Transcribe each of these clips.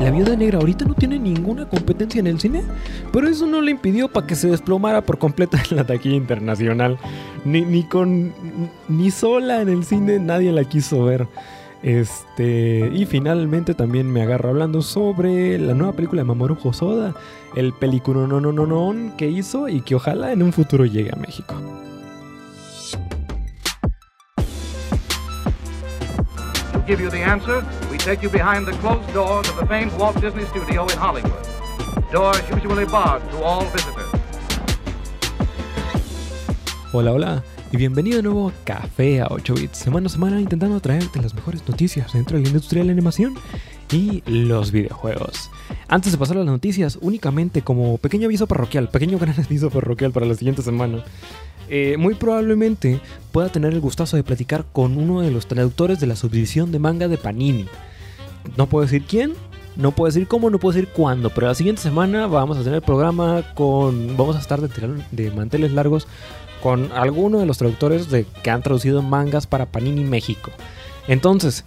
La Viuda Negra ahorita no tiene ninguna competencia en el cine, pero eso no le impidió para que se desplomara por completo en la taquilla internacional. Ni, ni con ni sola en el cine nadie la quiso ver. Este, y finalmente también me agarro hablando sobre la nueva película de Mamoru Hosoda, el película no no no no que hizo y que ojalá en un futuro llegue a México. We take you behind the closed doors of the famed Walt Disney Studio in Hollywood. Doors usually barred to all visitors. Hola, hola y bienvenido nuevo Café a 8 bits, semana a semana intentando traerte las mejores noticias dentro de la de la animación y los videojuegos. Antes de pasar a las noticias, únicamente como pequeño aviso parroquial, pequeño gran aviso parroquial para la siguiente semana. Eh, muy probablemente pueda tener el gustazo de platicar con uno de los traductores de la subdivisión de manga de Panini. No puedo decir quién, no puedo decir cómo, no puedo decir cuándo, pero la siguiente semana vamos a tener programa con. Vamos a estar de, de manteles largos con alguno de los traductores de, que han traducido mangas para Panini México. Entonces,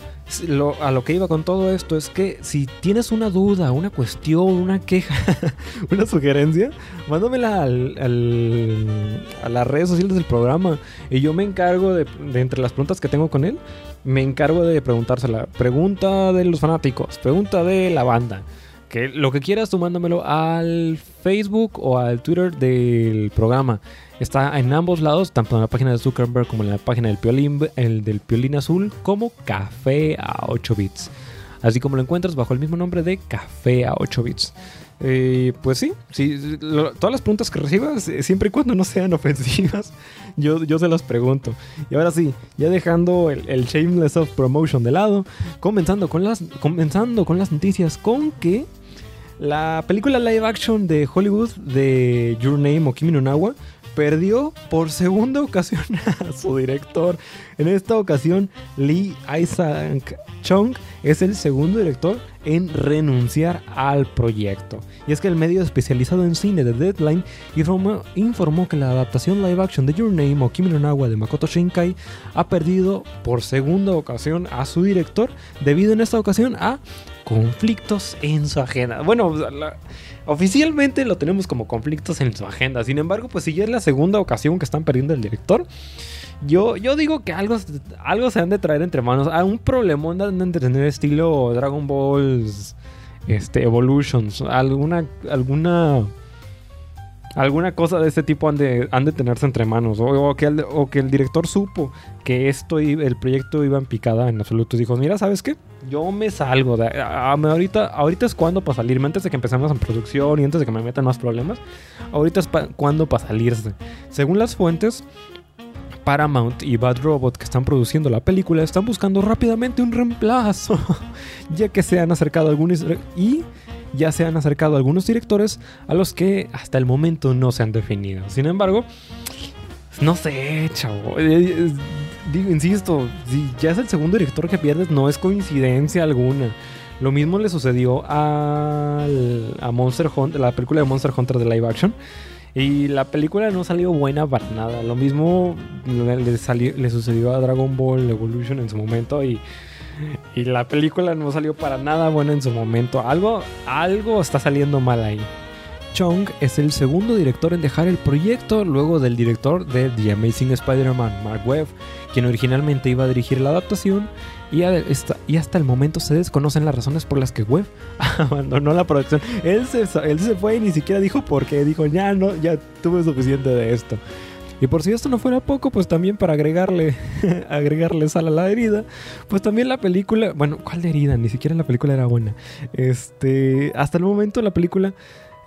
a lo que iba con todo esto es que si tienes una duda, una cuestión, una queja, una sugerencia, mándamela a las redes sociales del programa y yo me encargo de, de, entre las preguntas que tengo con él, me encargo de preguntársela. Pregunta de los fanáticos, pregunta de la banda. Que lo que quieras, tú mándamelo al Facebook o al Twitter del programa. Está en ambos lados, tanto en la página de Zuckerberg como en la página del Piolín, el del Piolín Azul, como Café a 8 bits. Así como lo encuentras bajo el mismo nombre de Café a 8 bits. Eh, pues sí, sí todas las preguntas que recibas, eh, siempre y cuando no sean ofensivas, yo, yo se las pregunto. Y ahora sí, ya dejando el, el shameless of promotion de lado, comenzando con las, comenzando con las noticias con que la película live action de Hollywood de Your Name o Kimi no perdió por segunda ocasión a su director. En esta ocasión, Lee Isaac Chung es el segundo director en renunciar al proyecto. Y es que el medio especializado en cine de Deadline informó, que la adaptación live action de Your Name o Kimi no de Makoto Shinkai ha perdido por segunda ocasión a su director debido en esta ocasión a conflictos en su agenda. Bueno, oficialmente lo tenemos como conflictos en su agenda. Sin embargo, pues si ya es la segunda ocasión que están perdiendo el director, yo, yo digo que algo, algo se han de traer entre manos. A un problemón de tener estilo Dragon Balls este, Evolutions. Alguna, alguna alguna cosa de este tipo han de, han de tenerse entre manos. O, que el, o, que el, director supo que esto el proyecto iba en picada en absoluto. Dijo, mira, ¿sabes qué? Yo me salgo. De, a, ahorita, ahorita es cuando para salirme. Antes de que empecemos en producción y antes de que me metan más problemas. Ahorita es cuando para salirse. Según las fuentes, Paramount y Bad Robot que están produciendo la película están buscando rápidamente un reemplazo. ya que se han acercado algunos... Y ya se han acercado algunos directores a los que hasta el momento no se han definido. Sin embargo, no sé, chavo. Digo, insisto, si ya es el segundo director que pierdes, no es coincidencia alguna. Lo mismo le sucedió a, Monster la película de Monster Hunter de live action. Y la película no salió buena para nada. Lo mismo le, salió, le sucedió a Dragon Ball Evolution en su momento. Y y la película no salió para nada buena en su momento. Algo, algo está saliendo mal ahí. Chong es el segundo director en dejar el proyecto luego del director de The Amazing Spider-Man, Mark Webb, quien originalmente iba a dirigir la adaptación y, hasta el momento se desconocen las razones por las que Webb abandonó la producción. Él se fue y ni siquiera dijo por qué, dijo ya no, ya tuve suficiente de esto. Y por si esto no fuera poco, pues también para agregarle, agregarle sal a la herida, pues también la película, bueno, ¿cuál de herida? Ni siquiera la película era buena. Este, hasta el momento la película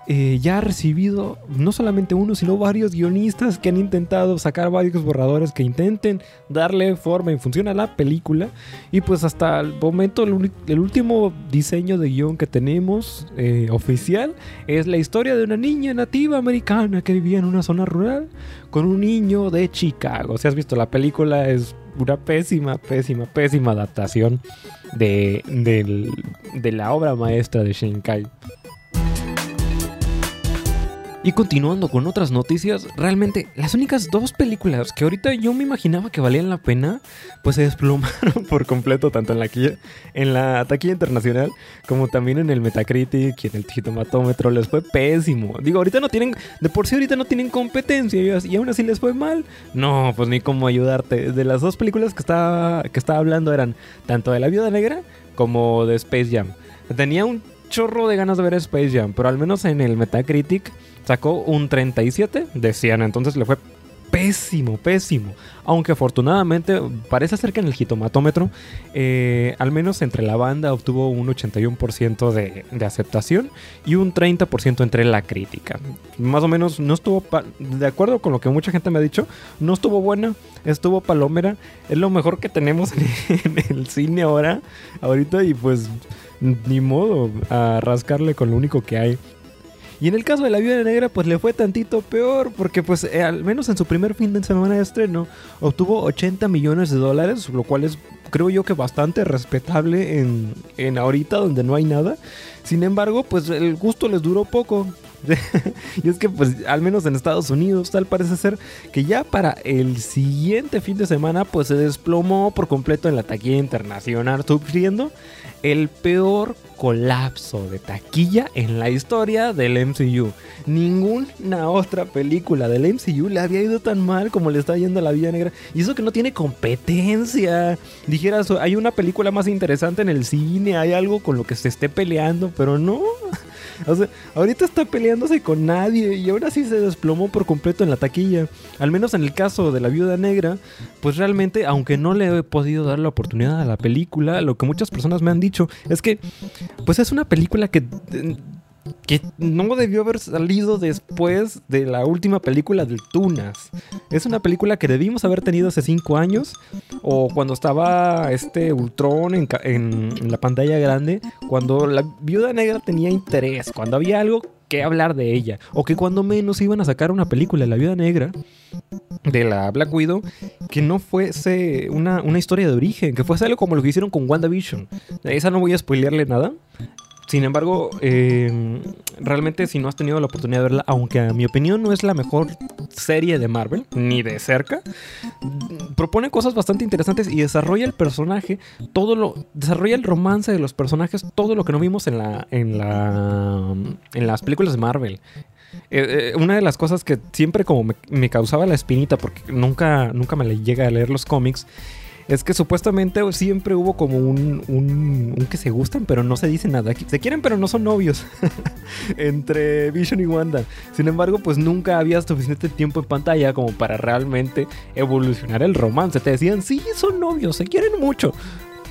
eh, ya ha recibido no solamente uno, sino varios guionistas que han intentado sacar varios borradores que intenten darle forma y función a la película. Y pues hasta el momento el, último diseño de guion que tenemos eh, oficial es la historia de una niña nativa americana que vivía en una zona rural con un niño de Chicago. Si has visto la película es una pésima, pésima, pésima adaptación de, de, de la obra maestra de Shinkai. Y continuando con otras noticias, realmente las únicas dos películas que ahorita yo me imaginaba que valían la pena, pues se desplomaron por completo, tanto en la, en la taquilla internacional como también en el Metacritic y en el Titomatómetro. Les fue pésimo. Digo, ahorita no tienen, de por sí ahorita no tienen competencia y aún así les fue mal. No, pues ni cómo ayudarte. De las dos películas que estaba, que estaba hablando eran tanto de La Viuda Negra como de Space Jam. Tenía un chorro de ganas de ver Space Jam, pero al menos en el Metacritic sacó un 37 de 100, entonces le fue pésimo, pésimo. Aunque afortunadamente parece ser que en el jitomatómetro, eh, al menos entre la banda obtuvo un 81% de, de, aceptación y un 30% entre la crítica. Más o menos no estuvo, de acuerdo con lo que mucha gente me ha dicho, no estuvo buena, estuvo palomera. Es lo mejor que tenemos en, en el cine ahora, ahorita y pues ni modo a rascarle con lo único que hay. Y en el caso de la Viuda Negra, pues le fue tantito peor, porque pues eh, al menos en su primer fin de semana de estreno obtuvo 80 millones de dólares, lo cual es creo yo que bastante respetable en, en ahorita donde no hay nada. Sin embargo, pues el gusto les duró poco. y es que pues al menos en Estados Unidos tal parece ser que ya para el siguiente fin de semana pues se desplomó por completo en la taquilla internacional sufriendo el peor colapso de taquilla en la historia del MCU. Ninguna otra película del MCU le había ido tan mal como le está yendo a la Vida Negra. Y eso que no tiene competencia. Hay una película más interesante en el cine, hay algo con lo que se esté peleando, pero no. O sea, ahorita está peleándose con nadie y ahora sí se desplomó por completo en la taquilla. Al menos en el caso de la viuda negra, pues realmente, aunque no le he podido dar la oportunidad a la película, lo que muchas personas me han dicho es que, pues es una película que que no debió haber salido después de la última película del Tunas. Es una película que debimos haber tenido hace 5 años o cuando estaba este Ultron en, la pantalla grande, cuando la viuda negra tenía interés, cuando había algo que hablar de ella, o que cuando menos iban a sacar una película de la viuda negra de la Black Widow que no fuese una, una historia de origen, que fuese algo como lo que hicieron con WandaVision. Esa no voy a spoilearle nada, sin embargo, em, realmente si no has tenido la oportunidad de verla, aunque a mi opinión no es la mejor serie de Marvel, ni de cerca, propone cosas bastante interesantes y desarrolla el personaje, todo lo, desarrolla el romance de los personajes, todo lo que no vimos en la, en la, en las películas de Marvel. Eh, eh, una de las cosas que siempre como me, me, causaba la espinita, porque nunca, nunca me le llega a leer los cómics, es que supuestamente siempre hubo como un, un, que se gustan, pero no se dice nada. Se quieren, pero no son novios. Entre Vision y Wanda. Sin embargo, pues nunca había suficiente tiempo en pantalla como para realmente evolucionar el romance. Te decían, sí, son novios, se quieren mucho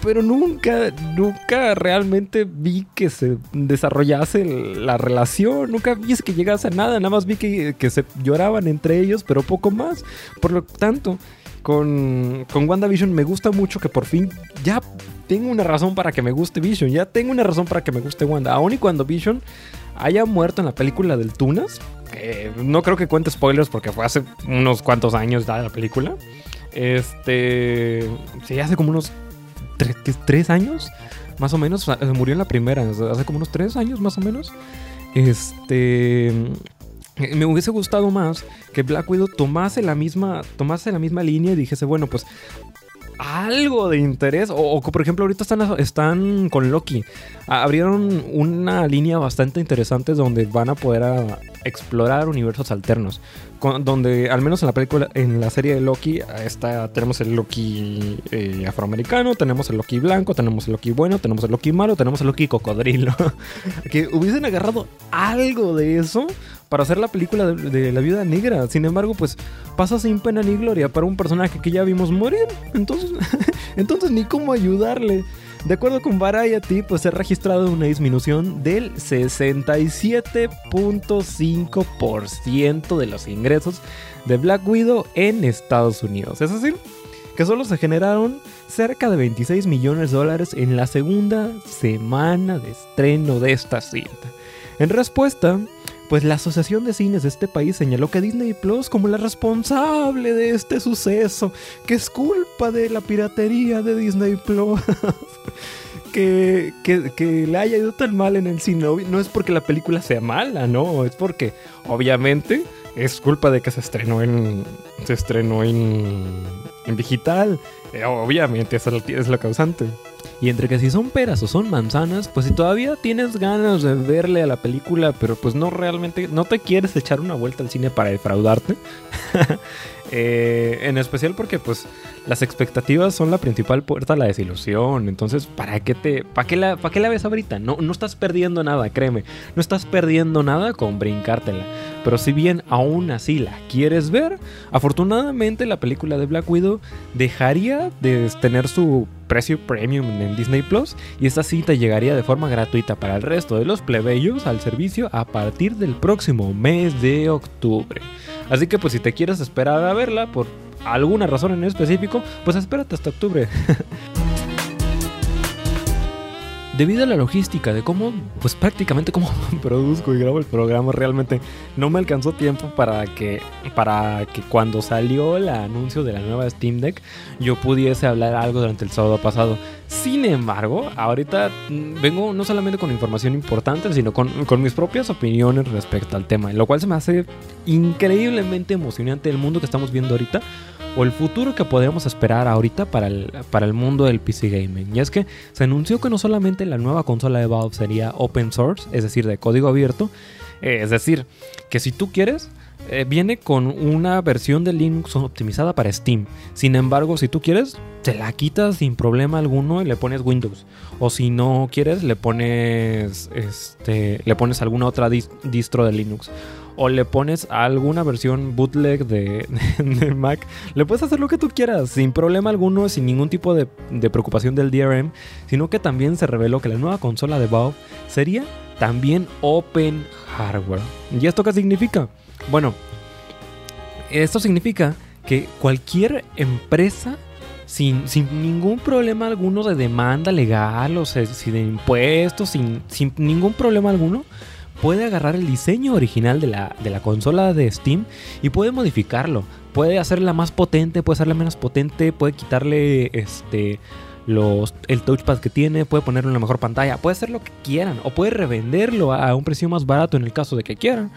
pero nunca, nunca realmente vi que se desarrollase la relación, nunca vi que llegase a nada, nada más vi que, que se lloraban entre ellos, pero poco más. Por lo tanto, con, con WandaVision me gusta mucho que por fin ya tengo una razón para que me guste Vision. Ya tengo una razón para que me guste Wanda. Aún y cuando Vision haya muerto en la película del Tunas. no creo que cuente spoilers porque fue hace unos cuantos años ya la película. Este. Sí, hace como unos tres, años. Más o menos. murió en la primera. Hace como unos tres años más o menos. Este. Me hubiese gustado más que Black Widow tomase la misma, tomase la misma línea y dijese, bueno, pues algo de interés. O, por ejemplo, ahorita están, están con Loki. Abrieron una línea bastante interesante donde van a poder explorar universos alternos. donde, al menos en la película, en la serie de Loki, está, tenemos el Loki eh, afroamericano, tenemos el Loki blanco, tenemos el Loki bueno, tenemos el Loki malo, tenemos el Loki cocodrilo. que hubiesen agarrado algo de eso para hacer la película de, la viuda negra. Sin embargo, pues pasa sin pena ni gloria para un personaje que ya vimos morir. Entonces, entonces ni cómo ayudarle. De acuerdo con Variety, pues se ha registrado una disminución del 67.5% de los ingresos de Black Widow en Estados Unidos. Es decir, que solo se generaron cerca de 26 millones de dólares en la segunda semana de estreno de esta cinta. En respuesta, pues la Asociación de Cines de este país señaló que Disney Plus como la responsable de este suceso, que es culpa de la piratería de Disney Plus. que, que, le haya ido tan mal en el cine no es porque la película sea mala, no, es porque obviamente es culpa de que se estrenó en se estrenó en, en digital. Eh, obviamente esa es la causante. Y entre que si son peras o son manzanas, pues si todavía tienes ganas de verle a la película, pero pues no realmente, no te quieres echar una vuelta al cine para defraudarte. Eh, en especial porque pues las expectativas son la principal puerta a la desilusión. Entonces, ¿para qué te, para qué la, para qué la ves ahorita? No, no estás perdiendo nada, créeme. No estás perdiendo nada con brincártela. Pero si bien aún así la quieres ver, afortunadamente la película de Black Widow dejaría de tener su precio premium en Disney Plus y esta cita llegaría de forma gratuita para el resto de los plebeyos al servicio a partir del próximo mes de octubre. Así que pues si te quieres esperar a verla por alguna razón en específico, pues espérate hasta octubre. debido a la logística de cómo, pues prácticamente cómo produzco y grabo el programa, realmente no me alcanzó tiempo para que, para que cuando salió el anuncio de la nueva Steam Deck, yo pudiese hablar algo durante el sábado pasado. Sin embargo, ahorita mm, vengo no solamente con información importante, sino con, con mis propias opiniones respecto al tema, lo cual se me hace increíblemente emocionante el mundo que estamos viendo ahorita o el futuro que podemos esperar ahorita para el, para el mundo del PC gaming. Y es que se anunció que no solamente la nueva consola de Valve sería open source, es decir, de código abierto, eh, es decir, que si tú quieres, eh, viene con una versión de Linux optimizada para Steam. Sin embargo, si tú quieres, te la quitas sin problema alguno y le pones Windows. O si no quieres, le pones, este, le pones alguna otra distro de Linux o le pones alguna versión bootleg de, Mac, le puedes hacer lo que tú quieras, sin problema alguno, sin ningún tipo de, preocupación del DRM, sino que también se reveló que la nueva consola de Valve sería también open hardware. ¿Y esto qué significa? Bueno, esto significa que cualquier empresa sin, ningún problema alguno de demanda legal o sea, si de impuestos, sin, sin ningún problema alguno, puede agarrar el diseño original de la, de la consola de Steam y puede modificarlo. Puede hacerla más potente, puede hacerla menos potente, puede quitarle este los, el touchpad que tiene, puede ponerle una mejor pantalla, puede hacer lo que quieran o puede revenderlo a un precio más barato en el caso de que quieran,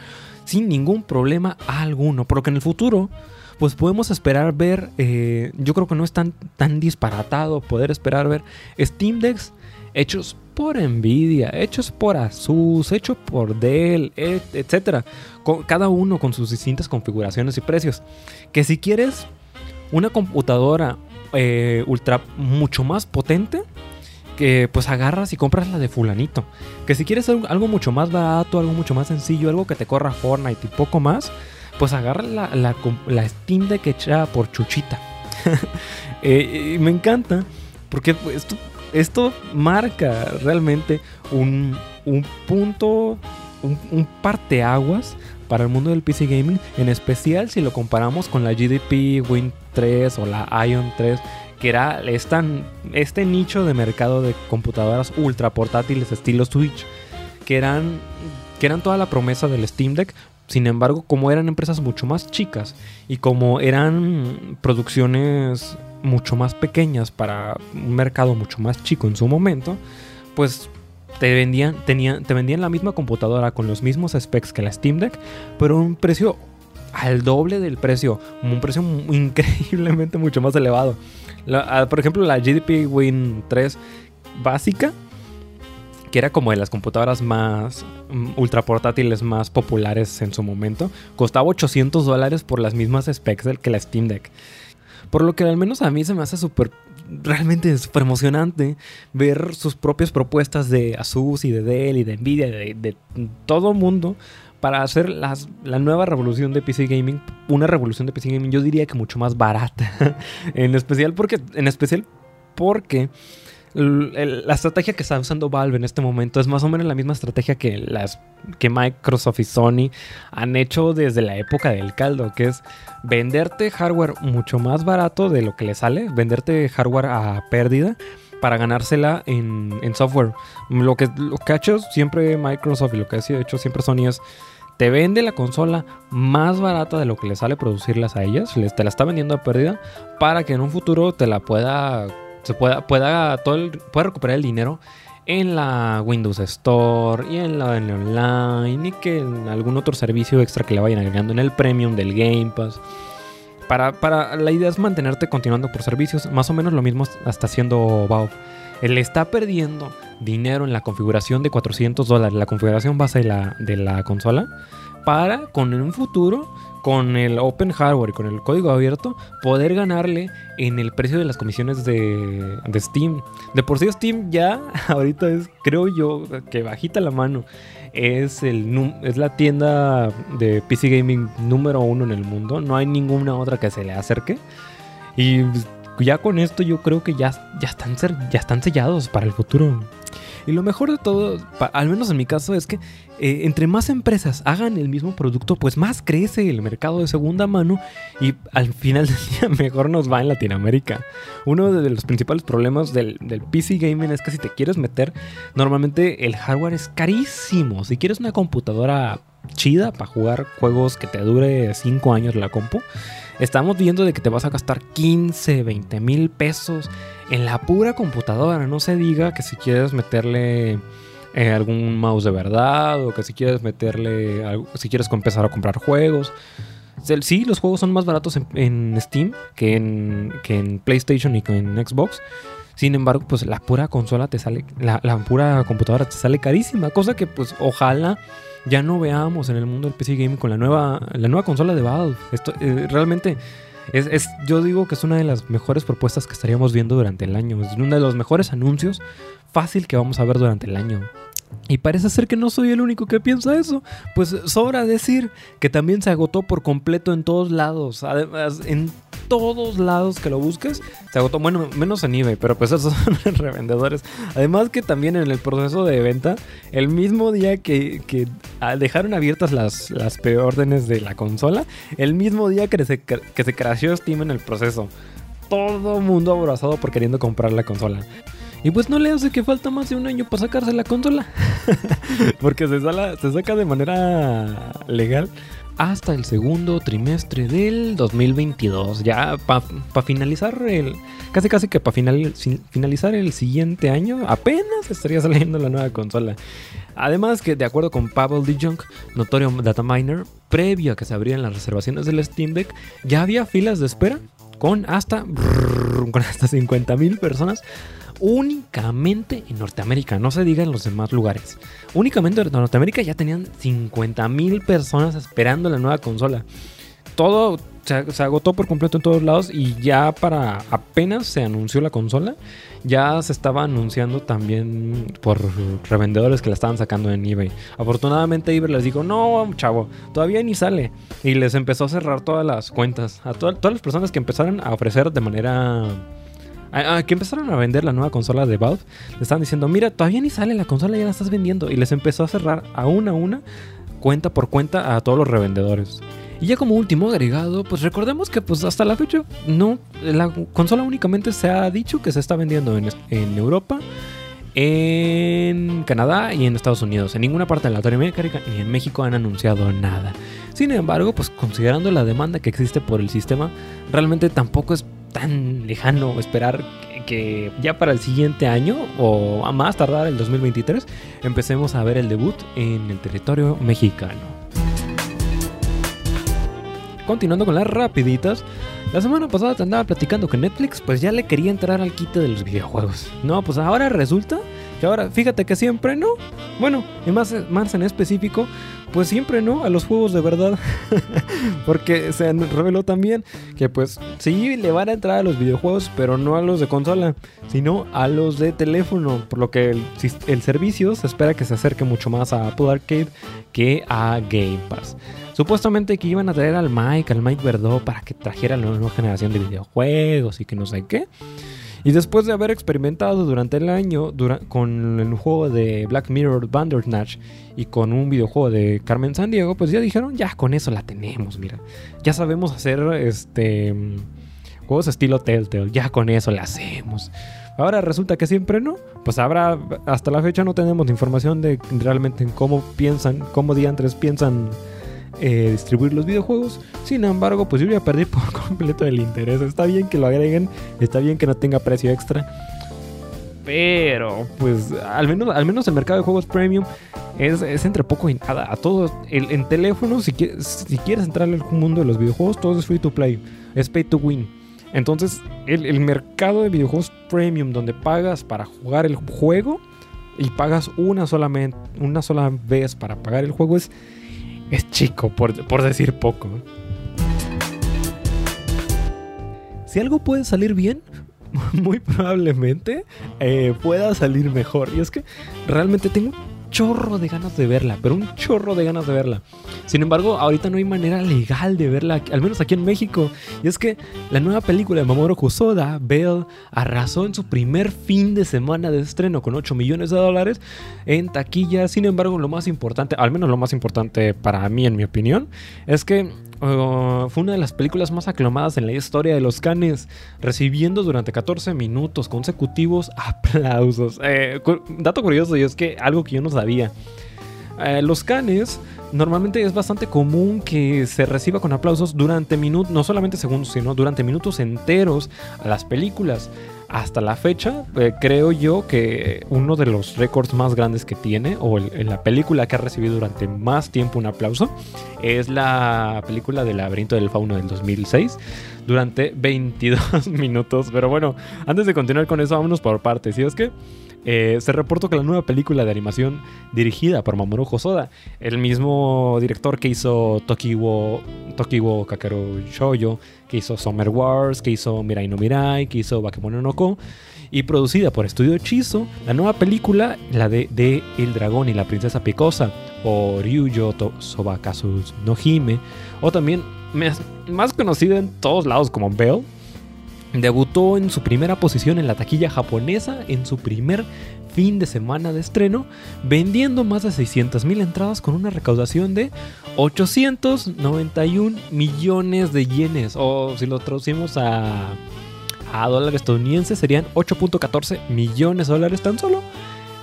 sin ningún problema alguno. Porque en el futuro, pues podemos esperar ver, eh, yo creo que no es tan, tan disparatado poder esperar ver Steam Decks hechos por Nvidia, hechos por Asus, hechos por Dell, etcétera, cada uno con sus distintas configuraciones y precios. Que si quieres una computadora eh, ultra mucho más potente, que pues agarras y compras la de fulanito. Que si quieres algo mucho más barato, algo mucho más sencillo, algo que te corra Fortnite y poco más, pues agarra la, la, Steam Deck hecha por Chuchita. Eh, me encanta porque pues, esto esto marca realmente un, punto, un, un parteaguas para el mundo del PC gaming, en especial si lo comparamos con la GDP Win 3 o la Ion 3, que era este nicho de mercado de computadoras ultra portátiles estilo Switch, que eran, que eran toda la promesa del Steam Deck. Sin embargo, como eran empresas mucho más chicas y como eran producciones mucho más pequeñas para un mercado mucho más chico en su momento, pues te vendían, te vendían la misma computadora con los mismos specs que la Steam Deck, pero un precio al doble del precio, un precio increíblemente mucho más elevado. Ah, por ejemplo, la GDP Win 3 básica, que era como de las computadoras más mm, ultra portátiles más populares en su momento, costaba 800 dólares por las mismas specs que la Steam Deck. Por lo que al menos a mí se me hace súper, realmente súper emocionante ver sus propias propuestas de Asus y de Dell y de Nvidia, de todo mundo para hacer las, la nueva revolución de PC gaming, una revolución de PC gaming, yo diría que mucho más barata, en especial porque, en especial porque la estrategia que está usando Valve en este momento es más o menos la misma estrategia que las que Microsoft y Sony han hecho desde la época del caldo, que es venderte hardware mucho más barato de lo que le sale, venderte hardware a pérdida para ganársela en, software. Lo que, lo que ha hecho siempre Microsoft y lo que ha hecho siempre Sony es te vende la consola más barata de lo que le sale producirlas a ellas, te la está vendiendo a pérdida para que en un futuro te la pueda se pueda, pueda, todo pueda recuperar el dinero en la Windows Store y en la online y que en algún otro servicio extra que le vayan agregando en el Premium del Game Pass. Para, para, la idea es mantenerte continuando por servicios, más o menos lo mismo está haciendo Valve. Él está perdiendo dinero en la configuración de 400 dólares, la configuración base de la, de la consola, para con un futuro, con el Open Hardware con el código abierto, poder ganarle en el precio de las comisiones de, de Steam. De por sí Steam ya ahorita es, creo yo, que bajita la mano. Es, el, es la tienda de PC Gaming número uno en el mundo. No hay ninguna otra que se le acerque. Y pues, ya con esto yo creo que ya, ya, están, ya están sellados para el futuro. Y lo mejor de todo, al menos en mi caso, es que eh, entre más empresas hagan el mismo producto, pues más crece el mercado de segunda mano y al final del día mejor nos va en Latinoamérica. Uno de los principales problemas del, del PC gaming es que si te quieres meter, normalmente el hardware es carísimo. Si quieres una computadora chida para jugar juegos que te dure 5 años la compu, estamos viendo de que te vas a gastar 15, 20 mil pesos en la pura computadora. No se diga que si quieres meterle eh, algún mouse de verdad o que si quieres meterle, algo- si quieres empezar a comprar juegos. Sí, los juegos son más baratos en, en Steam que en, que en PlayStation y que en Xbox. Sin embargo, pues la pura consola te sale, la, la pura computadora te sale carísima. Cosa que pues ojalá ya no veamos en el mundo del PC Gaming con la nueva, la nueva consola de Valve. Esto eh, realmente es, es- yo digo que es una de las mejores propuestas que estaríamos viendo durante el año. Es uno de los mejores anuncios fácil que vamos a ver durante el año. Y parece ser que no soy el único que piensa eso. Pues sobra decir que también se agotó por completo en todos lados. Además, en todos lados que lo busques, se agotó. Bueno, menos en eBay, pero pues esos son revendedores. Además que también en el proceso de venta, el mismo día que, que, ah, dejaron abiertas las, las preórdenes de la consola, el mismo día que se, que se Steam en el proceso. Todo mundo abrazado por queriendo comprar la consola. Y pues no le hace que falta más de un año para sacarse la consola. Porque se, saca de manera legal hasta el segundo trimestre del 2022. Ya para finalizar el... Casi casi que para finalizar el siguiente año apenas estaría saliendo la nueva consola. Además que de acuerdo con Pavel DeJong, notorio dataminer, previo a que se abrieran las reservaciones del Steam Deck, ya había filas de espera con hasta, con hasta 50 mil personas únicamente en Norteamérica, no se diga en los demás lugares. Únicamente en Norteamérica ya tenían 50 mil personas esperando la nueva consola. Todo se, agotó por completo en todos lados y ya para apenas se anunció la consola, ya se estaba anunciando también por revendedores que la estaban sacando en eBay. Afortunadamente eBay les dijo, no, chavo, todavía ni sale. Y les empezó a cerrar todas las cuentas. A to todas las personas que empezaron a ofrecer de manera a, a que empezaron a vender la nueva consola de Valve, le estaban diciendo, mira, todavía ni sale la consola, ya la estás vendiendo. Y les empezó a cerrar a una a una, cuenta por cuenta, a todos los revendedores. Y ya como último agregado, pues recordemos que pues hasta la fecha, no, la consola únicamente se ha dicho que se está vendiendo en, en Europa, en Canadá y en Estados Unidos. En ninguna parte de Latinoamérica ni en México han anunciado nada. Sin embargo, pues considerando la demanda que existe por el sistema, realmente tampoco es tan lejano esperar que, ya para el siguiente año o a más tardar el 2023 empecemos a ver el debut en el territorio mexicano. Continuando con las rapiditas, la semana pasada te andaba platicando que Netflix pues ya le quería entrar al quite de los videojuegos. No, pues ahora resulta ahora, fíjate que siempre no. Bueno, y más, más en específico, pues siempre no a los juegos de verdad. Porque se reveló también que pues sí le van a entrar a los videojuegos, pero no a los de consola, sino a los de teléfono. Por lo que el, el servicio se espera que se acerque mucho más a Apple Arcade que a Game Pass. Supuestamente que iban a traer al Mike, al Mike Verdó, para que trajera la nueva generación de videojuegos y que no sé qué. Y después de haber experimentado durante el año con el juego de Black Mirror Bandersnatch y con un videojuego de Carmen San Diego, pues ya dijeron, ya con eso la tenemos, mira. Ya sabemos hacer este juegos estilo Telltale, ya con eso la hacemos. Ahora resulta que siempre no. Pues habrá, hasta la fecha no tenemos información de realmente cómo piensan, cómo diantres piensan eh, distribuir los videojuegos. Sin embargo, pues yo ya perdí por completo el interés. Está bien que lo agreguen, está bien que no tenga precio extra. Pero, pues, al menos, al menos el mercado de juegos premium es, entre poco y nada. A todos, en teléfono, si, si quieres entrar al mundo de los videojuegos, todo es free to play. Es pay to win. Entonces, el, mercado de videojuegos premium, donde pagas para jugar el juego y pagas una, solamente, una sola vez para pagar el juego, es, es chico, por, decir poco. Si algo puede salir bien, muy probablemente eh, pueda salir mejor. Y es que realmente tengo chorro de ganas de verla, pero un chorro de ganas de verla. Sin embargo, ahorita no hay manera legal de verla, al menos aquí en México. Y es que la nueva película de Mamoru Hosoda, Belle, arrasó en su primer fin de semana de estreno con 8 millones de dólares en taquilla. Sin embargo, lo más importante, al menos lo más importante para mí en mi opinión, es que uh, fue una de las películas más aclamadas en la historia de los canes, recibiendo durante 14 minutos consecutivos aplausos. Eh, dato curioso, y es que algo que yo no sabía. Eh, los canes normalmente es bastante común que se reciba con aplausos durante minutos, no solamente segundos, sino durante minutos enteros a las películas. Hasta la fecha, eh, creo yo que uno de los récords más grandes que tiene, o en la película que ha recibido durante más tiempo un aplauso, es la película del laberinto del fauno del 2006, durante 22 minutos. Pero bueno, antes de continuar con eso, vámonos por partes. Y es que eh, se reportó que la nueva película de animación dirigida por Mamoru Hosoda, el mismo director que hizo Tokiwo, Tokiwo Kakeru Shoujo, que hizo Summer Wars, que hizo Mirai no Mirai, que hizo Bakemono no Ko, y producida por Estudio Hechizo, la nueva película, la de, El Dragón y la Princesa Picosa, o Ryuyo Sobakasu no Hime, o también más conocida en todos lados como Belle, Debutó en su primera posición en la taquilla japonesa en su primer fin de semana de estreno, vendiendo más de 600.000 entradas con una recaudación de 891 millones de yenes, o si lo traducimos a, a dólares estadounidenses serían 8.14 millones de dólares tan solo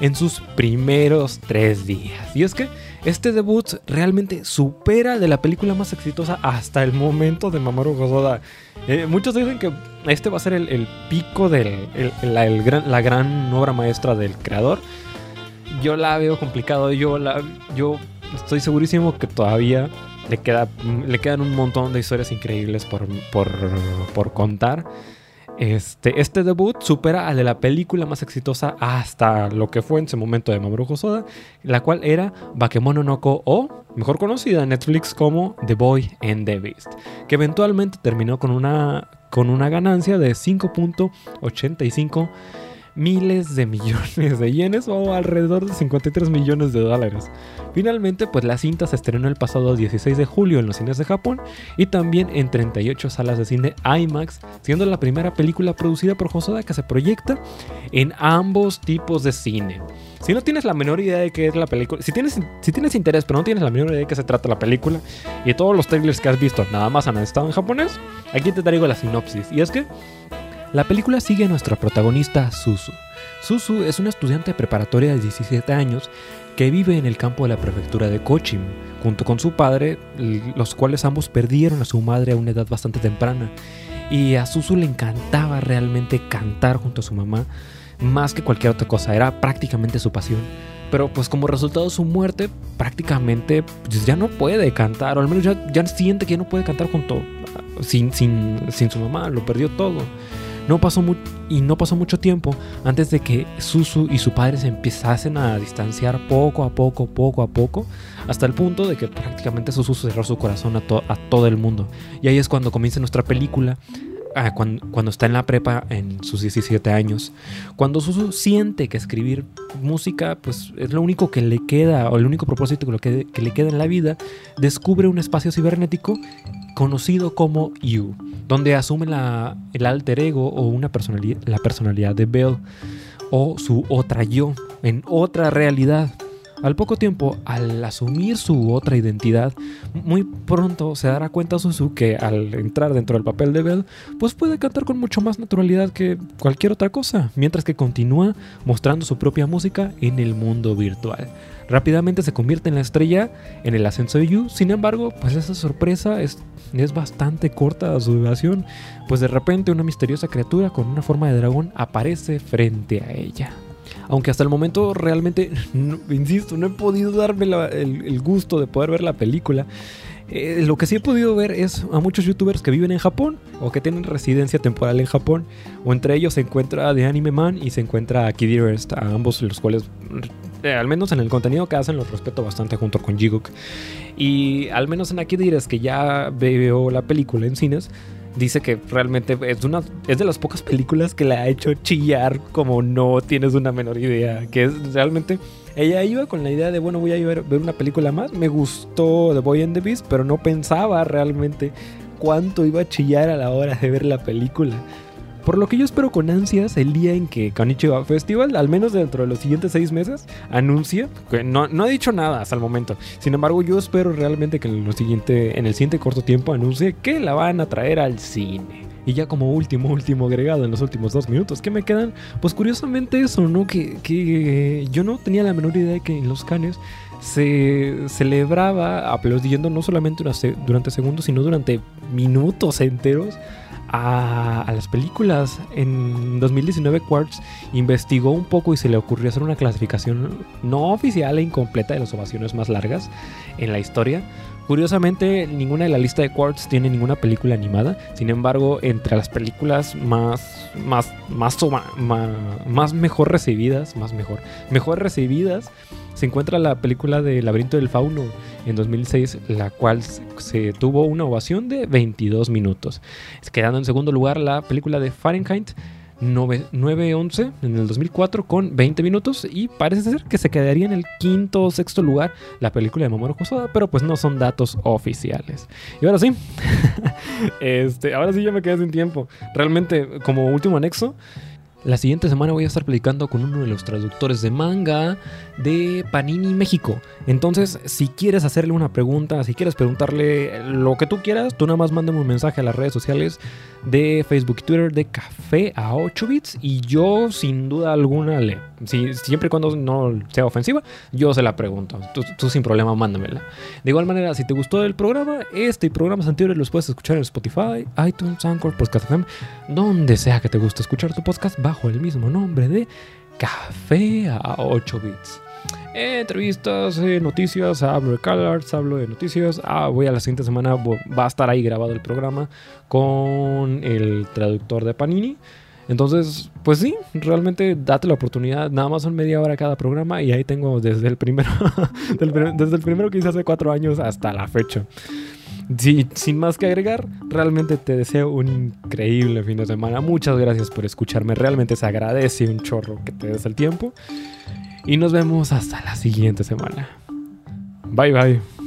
en sus primeros tres días. Y es que este debut realmente supera de la película más exitosa hasta el momento de Mamoru Hosoda. Eh, muchos dicen que este va a ser el, pico de la, la, gran obra maestra del creador. Yo la veo complicado, yo, la, yo estoy segurísimo que todavía le, queda, le quedan un montón de historias increíbles por, por, por contar. Este, este debut supera al de la película más exitosa hasta lo que fue en ese momento de Mamoru Hosoda, la cual era Bakemono no o, mejor conocida en Netflix como The Boy and the Beast, que eventualmente terminó con una, con una ganancia de 5.85 miles de millones de yenes o alrededor de 53 millones de dólares. Finalmente, pues la cinta se estrenó el pasado 16 de julio en los cines de Japón y también en 38 salas de cine IMAX, siendo la primera película producida por Hosoda que se proyecta en ambos tipos de cine. Si no tienes la menor idea de qué es la película, si tienes, si tienes interés pero no tienes la menor idea de qué se trata la película y todos los trailers que has visto nada más han estado en japonés, aquí te traigo la sinopsis. Y es que la película sigue a nuestra protagonista Susu. Susu es una estudiante preparatoria de 17 años que vive en el campo de la prefectura de Kochim, junto con su padre, los cuales ambos perdieron a su madre a una edad bastante temprana. Y a Susu le encantaba realmente cantar junto a su mamá, más que cualquier otra cosa, era prácticamente su pasión. Pero pues como resultado de su muerte, prácticamente pues, ya no puede cantar, o al menos ya, ya siente que ya no puede cantar junto sin, sin, sin su mamá, lo perdió todo. No pasó y no pasó mucho tiempo antes de que Susu y su padre se empezasen a distanciar poco a poco, poco a poco, hasta el punto de que prácticamente Susu cerró su corazón a, todo el mundo. Y ahí es cuando comienza nuestra película, ah, cuando, está en la prepa en sus 17 años. Cuando Susu siente que escribir música pues es lo único que le queda, o el único propósito que, que le queda en la vida, descubre un espacio cibernético conocido como You, donde asume la, el alter ego o una personalidad, la personalidad de Belle o su otra yo en otra realidad. Al poco tiempo, al asumir su otra identidad, muy pronto se dará cuenta Suzu que al entrar dentro del papel de Belle, pues puede cantar con mucho más naturalidad que cualquier otra cosa, mientras que continúa mostrando su propia música en el mundo virtual. Rápidamente se convierte en la estrella en el ascenso de Yu, sin embargo, pues esa sorpresa es, es bastante corta su duración, pues de repente una misteriosa criatura con una forma de dragón aparece frente a ella. Aunque hasta el momento realmente, insisto, no he podido darme el, gusto de poder ver la película. Eh, lo que sí he podido ver es a muchos youtubers que viven en Japón o que tienen residencia temporal en Japón. O entre ellos se encuentra The Anime Man y se encuentra Kid a ambos los cuales, eh, al menos en el contenido que hacen, los respeto bastante junto con Jiguk. Y al menos en Kid que ya veo la película en cines, dice que realmente es una es de las pocas películas que le ha hecho chillar como no tienes una menor idea, que es realmente ella iba con la idea de bueno, voy a ver, ver una película más, me gustó The Boy and the Beast, pero no pensaba realmente cuánto iba a chillar a la hora de ver la película. Por lo que yo espero con ansias el día en que Konichiwa Festival, al menos dentro de los siguientes seis meses, anuncie, que no, no ha dicho nada hasta el momento. Sin embargo, yo espero realmente que en, en el siguiente corto tiempo anuncie que la van a traer al cine. Y ya como último, último agregado en los últimos dos minutos que me quedan, pues curiosamente eso, ¿no? Que, que yo no tenía la menor idea de que en los canes se celebraba aplaudiendo no solamente durante segundos, sino durante minutos enteros a, las películas. En 2019 Quartz investigó un poco y se le ocurrió hacer una clasificación no oficial e incompleta de las ovaciones más largas en la historia. Curiosamente, ninguna de la lista de Quartz tiene ninguna película animada. Sin embargo, entre las películas más, más, más, más, mejor recibidas, más mejor, mejor recibidas, se encuentra la película de Laberinto del Fauno en 2006, la cual se tuvo una ovación de 22 minutos. Quedando en segundo lugar la película de Fahrenheit 911 en el 2004 con 20 minutos y parece ser que se quedaría en el quinto o sexto lugar la película de Mamoru Hosoda, pero pues no son datos oficiales. Y ahora sí, este, ahora sí ya me quedé sin tiempo. Realmente como último anexo, la siguiente semana voy a estar platicando con uno de los traductores de manga de Panini México. Entonces, si quieres hacerle una pregunta, si quieres preguntarle lo que tú quieras, tú nada más mándame un mensaje a las redes sociales de Facebook y Twitter de Café a 8 bits y yo sin duda alguna siempre y cuando no sea ofensiva, yo se la pregunto. Tú, sin problema mándamela. De igual manera, si te gustó el programa, este y programas anteriores los puedes escuchar en Spotify, iTunes, Anchor, Podcast FM, donde sea que te guste escuchar tu podcast bajo el mismo nombre de Café a 8 bits. entrevistas, eh, noticias, hablo de CalArts, hablo de noticias. Ah, voy a la siguiente semana, va a estar ahí grabado el programa con el traductor de Panini. Entonces, pues sí, realmente date la oportunidad. Nada más son media hora cada programa y ahí tengo desde el primero, desde el primero que hice hace cuatro años hasta la fecha. Sí, sin más que agregar, realmente te deseo un increíble fin de semana. Muchas gracias por escucharme. Realmente se agradece un chorro que te des el tiempo. Y nos vemos hasta la siguiente semana. Bye bye.